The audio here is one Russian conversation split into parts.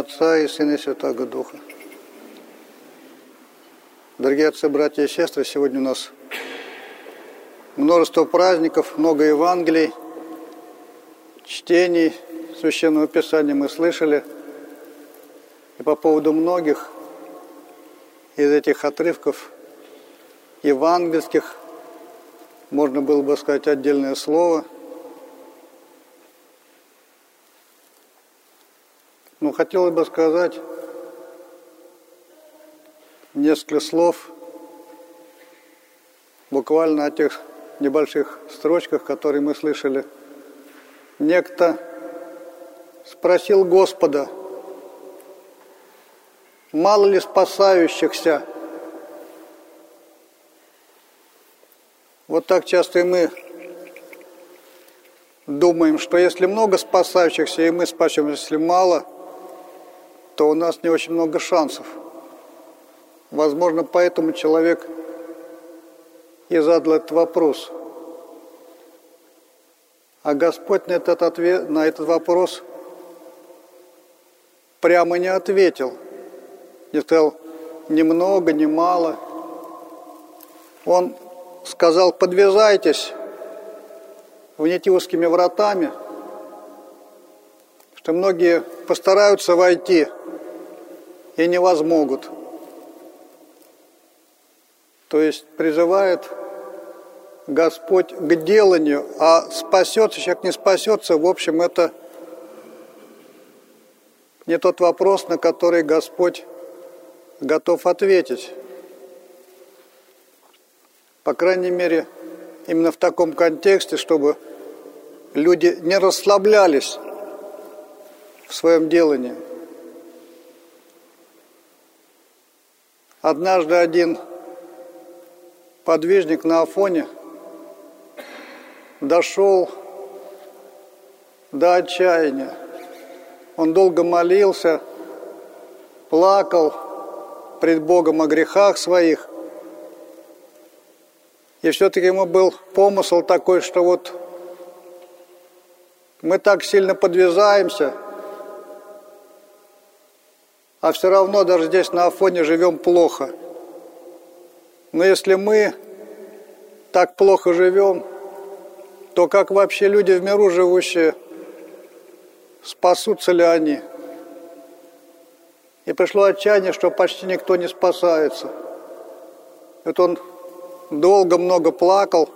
Отца и Сына и Святого Духа. Дорогие отцы, братья и сестры, сегодня у нас множество праздников, много Евангелий, чтений Священного Писания мы слышали. И по поводу многих из этих отрывков евангельских можно было бы сказать отдельное слово – Но хотелось бы сказать несколько слов буквально о тех небольших строчках, которые мы слышали. Некто спросил Господа, мало ли спасающихся. Вот так часто и мы думаем, что если много спасающихся, и мы спасем, если мало – то у нас не очень много шансов. Возможно, поэтому человек и задал этот вопрос. А Господь на этот, ответ, на этот вопрос прямо не ответил. Не сказал ни много, ни мало. Он сказал, подвязайтесь в узкими вратами, что многие постараются войти – и не возмогут. То есть призывает Господь к деланию, а спасется человек, не спасется, в общем, это не тот вопрос, на который Господь готов ответить. По крайней мере, именно в таком контексте, чтобы люди не расслаблялись в своем делании – Однажды один подвижник на Афоне дошел до отчаяния. Он долго молился, плакал пред Богом о грехах своих. И все-таки ему был помысл такой, что вот мы так сильно подвязаемся – а все равно даже здесь на Афоне живем плохо. Но если мы так плохо живем, то как вообще люди в миру живущие, спасутся ли они? И пришло отчаяние, что почти никто не спасается. Вот он долго много плакал.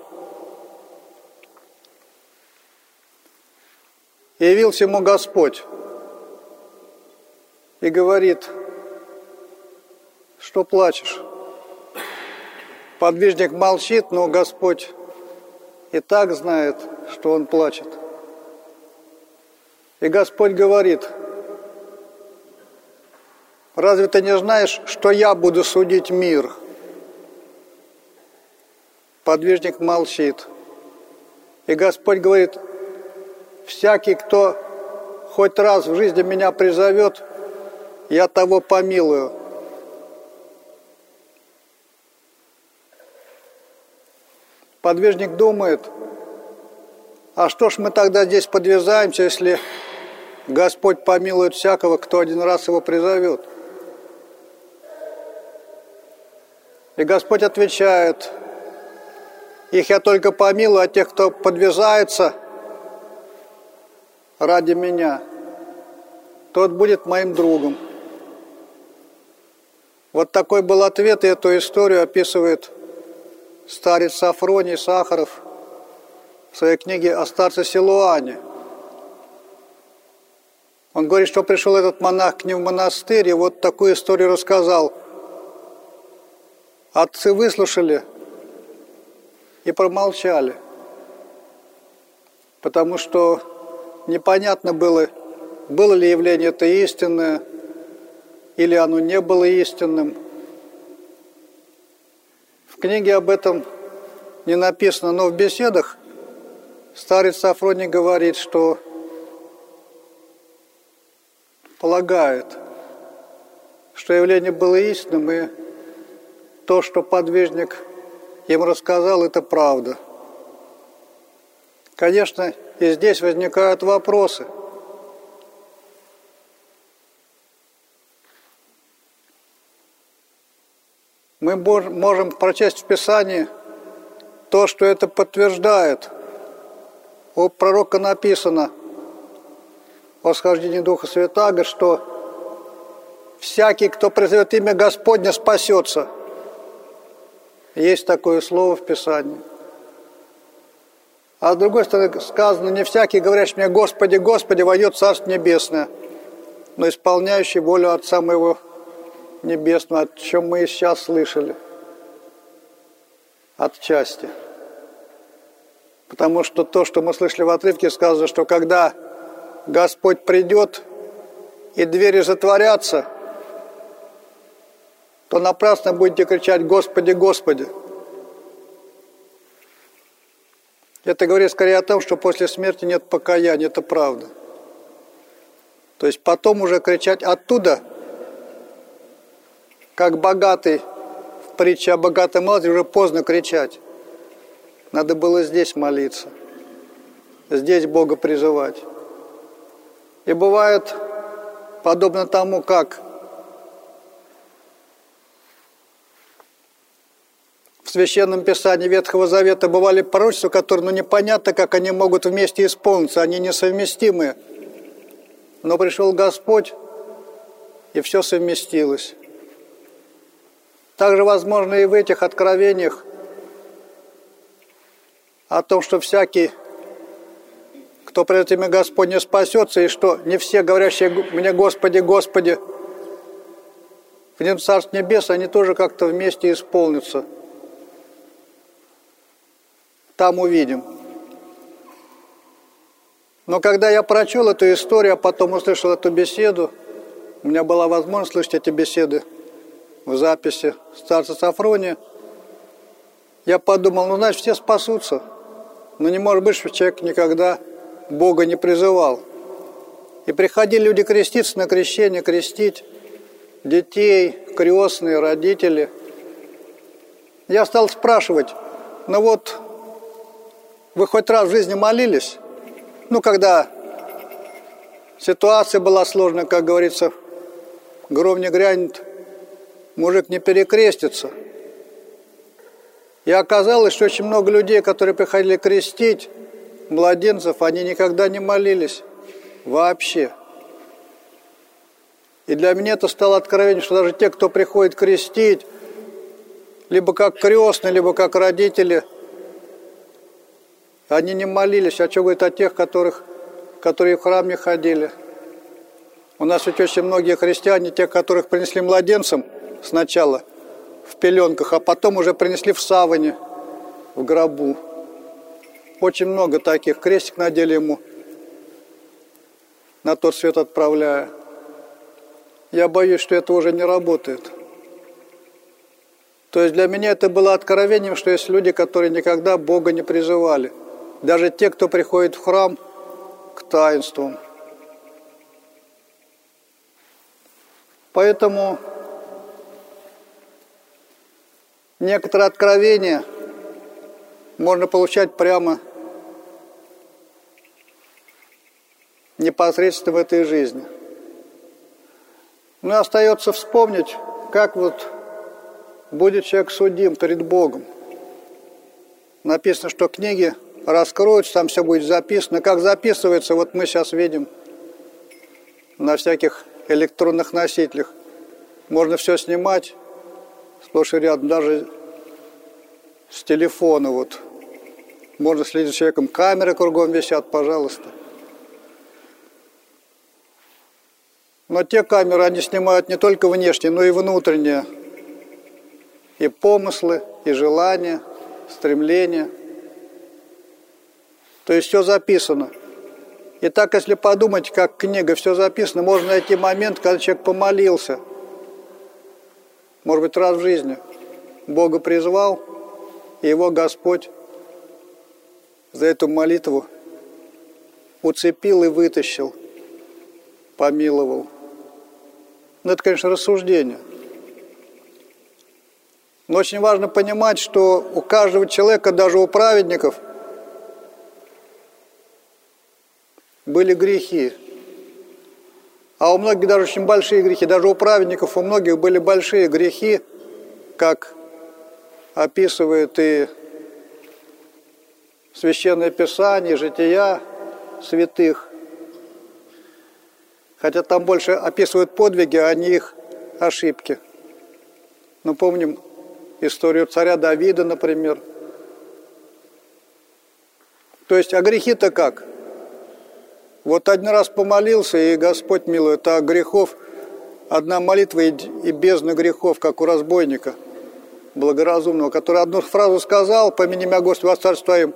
Явился ему Господь и говорит, что плачешь. Подвижник молчит, но Господь и так знает, что он плачет. И Господь говорит, разве ты не знаешь, что я буду судить мир? Подвижник молчит. И Господь говорит, всякий, кто хоть раз в жизни меня призовет, я того помилую. Подвижник думает, а что ж мы тогда здесь подвязаемся, если Господь помилует всякого, кто один раз его призовет? И Господь отвечает, их я только помилую, а тех, кто подвязается ради меня, тот будет моим другом. Вот такой был ответ, и эту историю описывает старец Сафроний Сахаров в своей книге о старце Силуане. Он говорит, что пришел этот монах к ним в монастырь, и вот такую историю рассказал. Отцы выслушали и промолчали, потому что непонятно было, было ли явление это истинное – или оно не было истинным. В книге об этом не написано, но в беседах старец Сафроний говорит, что полагает, что явление было истинным, и то, что подвижник им рассказал, это правда. Конечно, и здесь возникают вопросы – мы можем прочесть в Писании то, что это подтверждает. У пророка написано о схождении Духа Святаго, что всякий, кто призовет имя Господне, спасется. Есть такое слово в Писании. А с другой стороны сказано, не всякий, говорящий мне, Господи, Господи, войдет Царство Небесное, но исполняющий волю Отца Моего Небесного, о чем мы и сейчас слышали. Отчасти. Потому что то, что мы слышали в отрывке, сказано, что когда Господь придет и двери затворятся, то напрасно будете кричать «Господи, Господи!» Это говорит скорее о том, что после смерти нет покаяния, это правда. То есть потом уже кричать оттуда, как богатый, в притче о богатом Лазаре, уже поздно кричать. Надо было здесь молиться, здесь Бога призывать. И бывает, подобно тому, как в Священном Писании Ветхого Завета бывали пророчества, которые, ну, непонятно, как они могут вместе исполниться, они несовместимы. Но пришел Господь, и все совместилось. Также возможно и в этих откровениях о том, что всякий, кто пред имя Господне спасется, и что не все говорящие мне Господи, Господи, в нем Царство Небес, они тоже как-то вместе исполнятся – там увидим. Но когда я прочел эту историю, а потом услышал эту беседу, у меня была возможность слышать эти беседы в записи старца Сафрония, я подумал, ну, значит, все спасутся. Но не может быть, что человек никогда Бога не призывал. И приходили люди креститься на крещение, крестить детей, крестные, родители. Я стал спрашивать, ну вот вы хоть раз в жизни молились? Ну, когда ситуация была сложная, как говорится, гром не грянет, мужик не перекрестится. И оказалось, что очень много людей, которые приходили крестить младенцев, они никогда не молились вообще. И для меня это стало откровением, что даже те, кто приходит крестить, либо как крестные, либо как родители – они не молились, а что говорит о тех, которых, которые в храм не ходили. У нас ведь очень многие христиане, те, которых принесли младенцам сначала в пеленках, а потом уже принесли в саване, в гробу. Очень много таких. Крестик надели ему, на тот свет отправляя. Я боюсь, что это уже не работает. То есть для меня это было откровением, что есть люди, которые никогда Бога не призывали – даже те, кто приходит в храм к таинствам. Поэтому некоторые откровения можно получать прямо непосредственно в этой жизни. Ну и остается вспомнить, как вот будет человек судим перед Богом. Написано, что книги раскроются, там все будет записано. Как записывается, вот мы сейчас видим на всяких электронных носителях. Можно все снимать сплошь и рядом, даже с телефона вот. Можно следить за человеком, камеры кругом висят, пожалуйста. Но те камеры, они снимают не только внешние, но и внутренние. И помыслы, и желания, стремления – то есть все записано. И так, если подумать, как книга, все записано, можно найти момент, когда человек помолился. Может быть, раз в жизни. Бога призвал, и его Господь за эту молитву уцепил и вытащил, помиловал. Ну, это, конечно, рассуждение. Но очень важно понимать, что у каждого человека, даже у праведников – были грехи. А у многих даже очень большие грехи. Даже у праведников у многих были большие грехи. как описывает и Священное Писание, жития святых. Хотя там больше описывают подвиги, а не их ошибки. Но помним историю царя Давида, например. То есть, а грехи-то как? Вот один раз помолился, и Господь милует, а грехов, одна молитва и, и бездна грехов, как у разбойника благоразумного, который одну фразу сказал, помяни меня, Господи, во царство Твоим,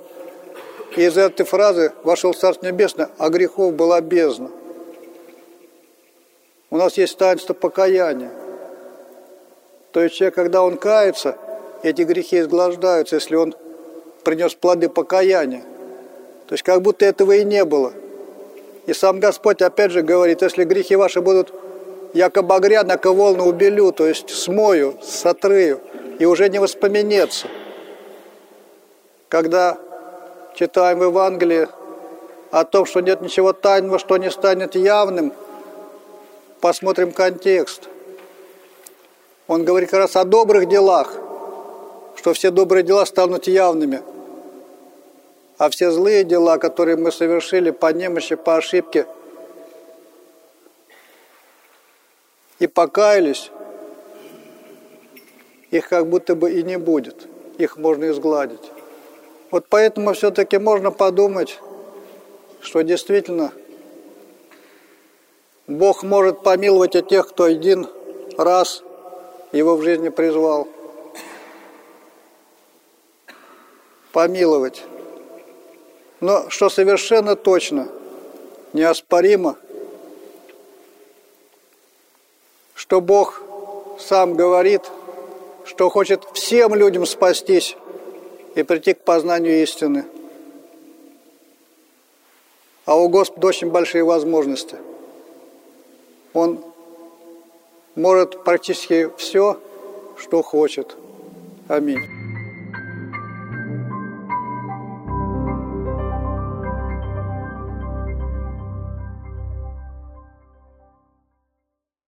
и из этой фразы вошел в Царство Небесное, а грехов была бездна. У нас есть таинство покаяния. То есть человек, когда он кается, эти грехи изглаждаются, если он принес плоды покаяния. То есть как будто этого и не было. И сам Господь опять же говорит, если грехи ваши будут яко багряны, яко волны убелю, то есть смою, сотрыю, и уже не воспоменется. Когда читаем в Евангелии о том, что нет ничего тайного, что не станет явным, посмотрим контекст. Он говорит как раз о добрых делах, что все добрые дела станут явными. А все злые дела, которые мы совершили по немощи, по ошибке, и покаялись, их как будто бы и не будет. Их можно изгладить. Вот поэтому все-таки можно подумать, что действительно Бог может помиловать и тех, кто один раз его в жизни призвал. Помиловать. Но что совершенно точно, неоспоримо, что Бог сам говорит, что хочет всем людям спастись и прийти к познанию истины. А у Господа очень большие возможности. Он может практически все, что хочет. Аминь.